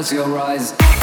close your eyes.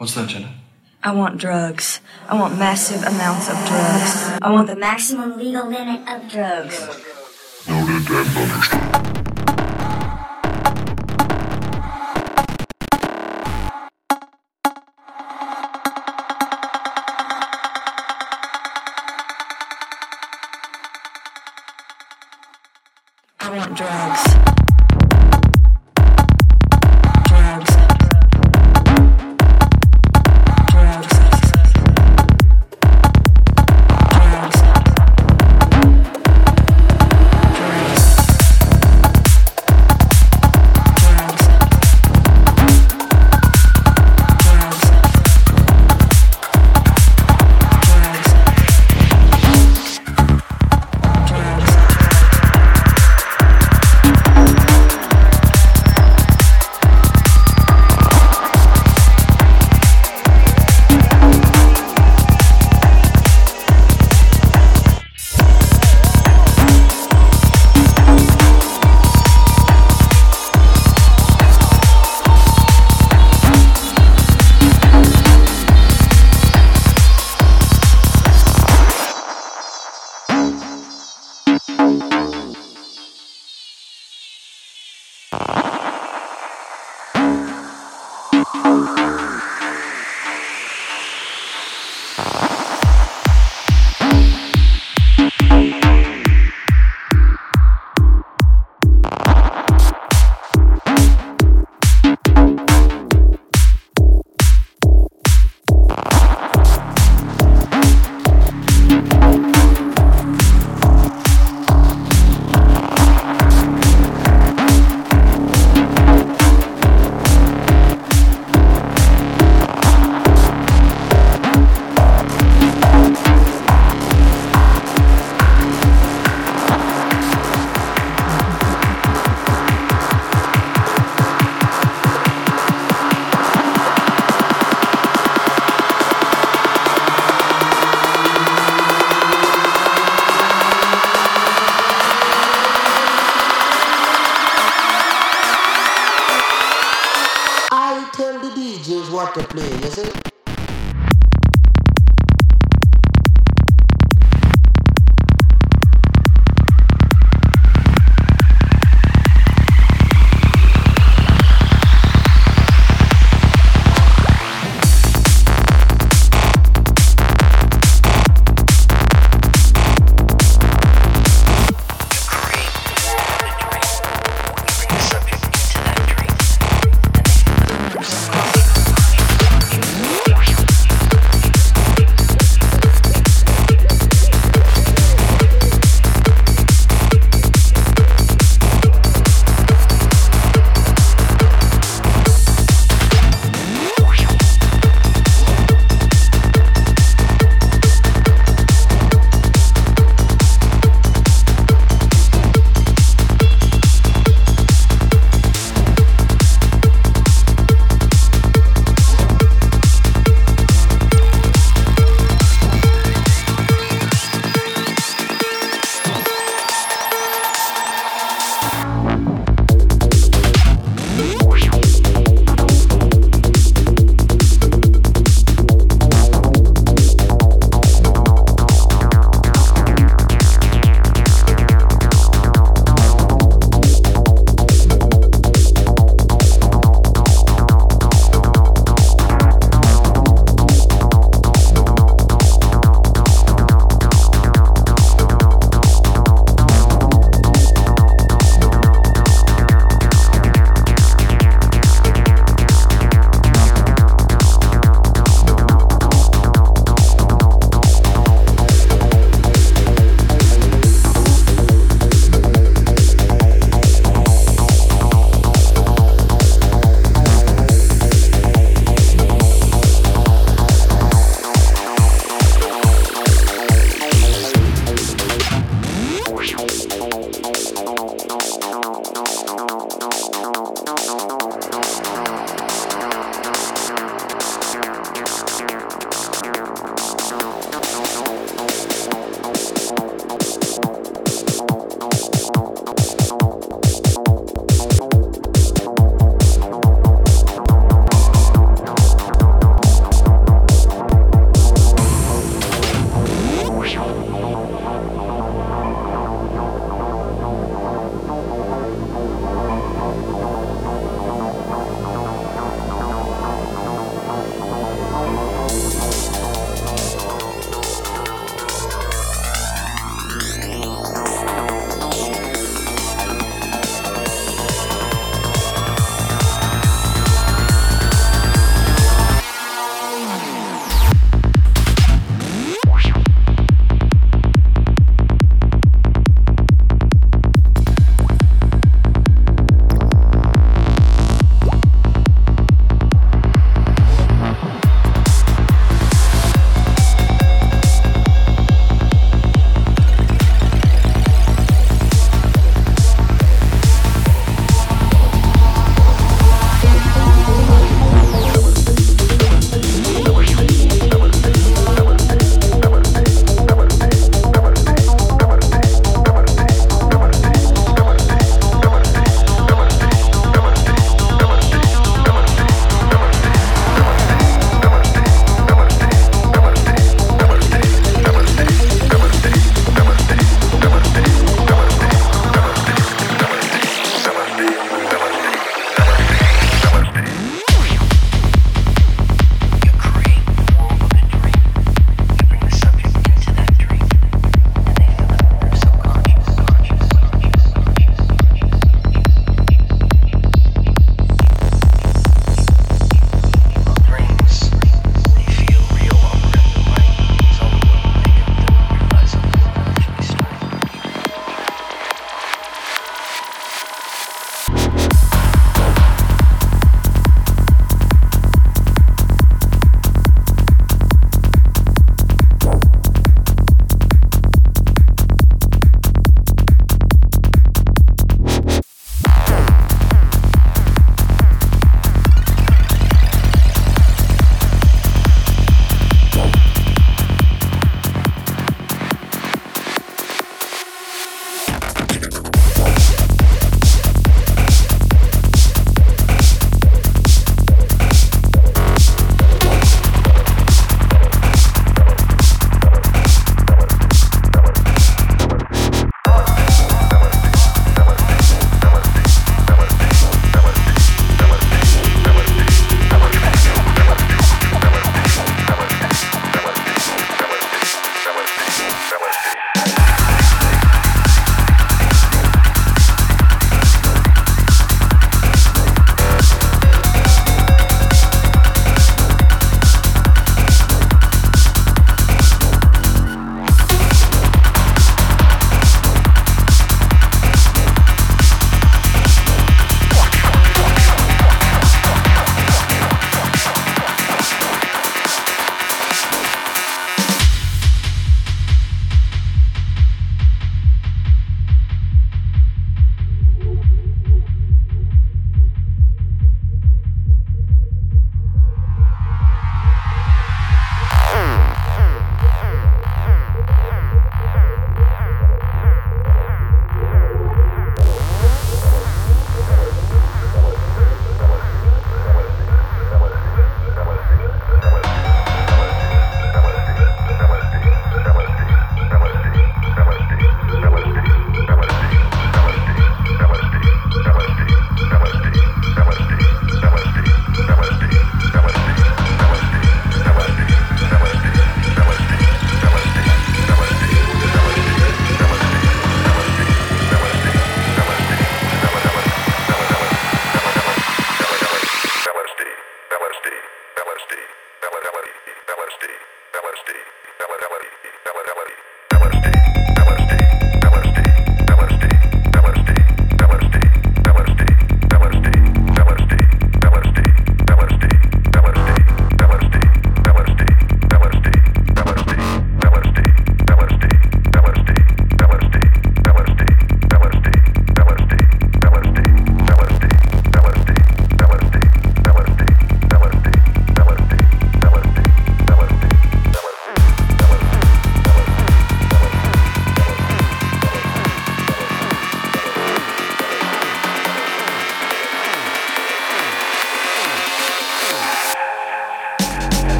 What's that, Jenna? I want drugs. I want massive amounts of drugs. I want the maximum legal limit of drugs. Noted and understood.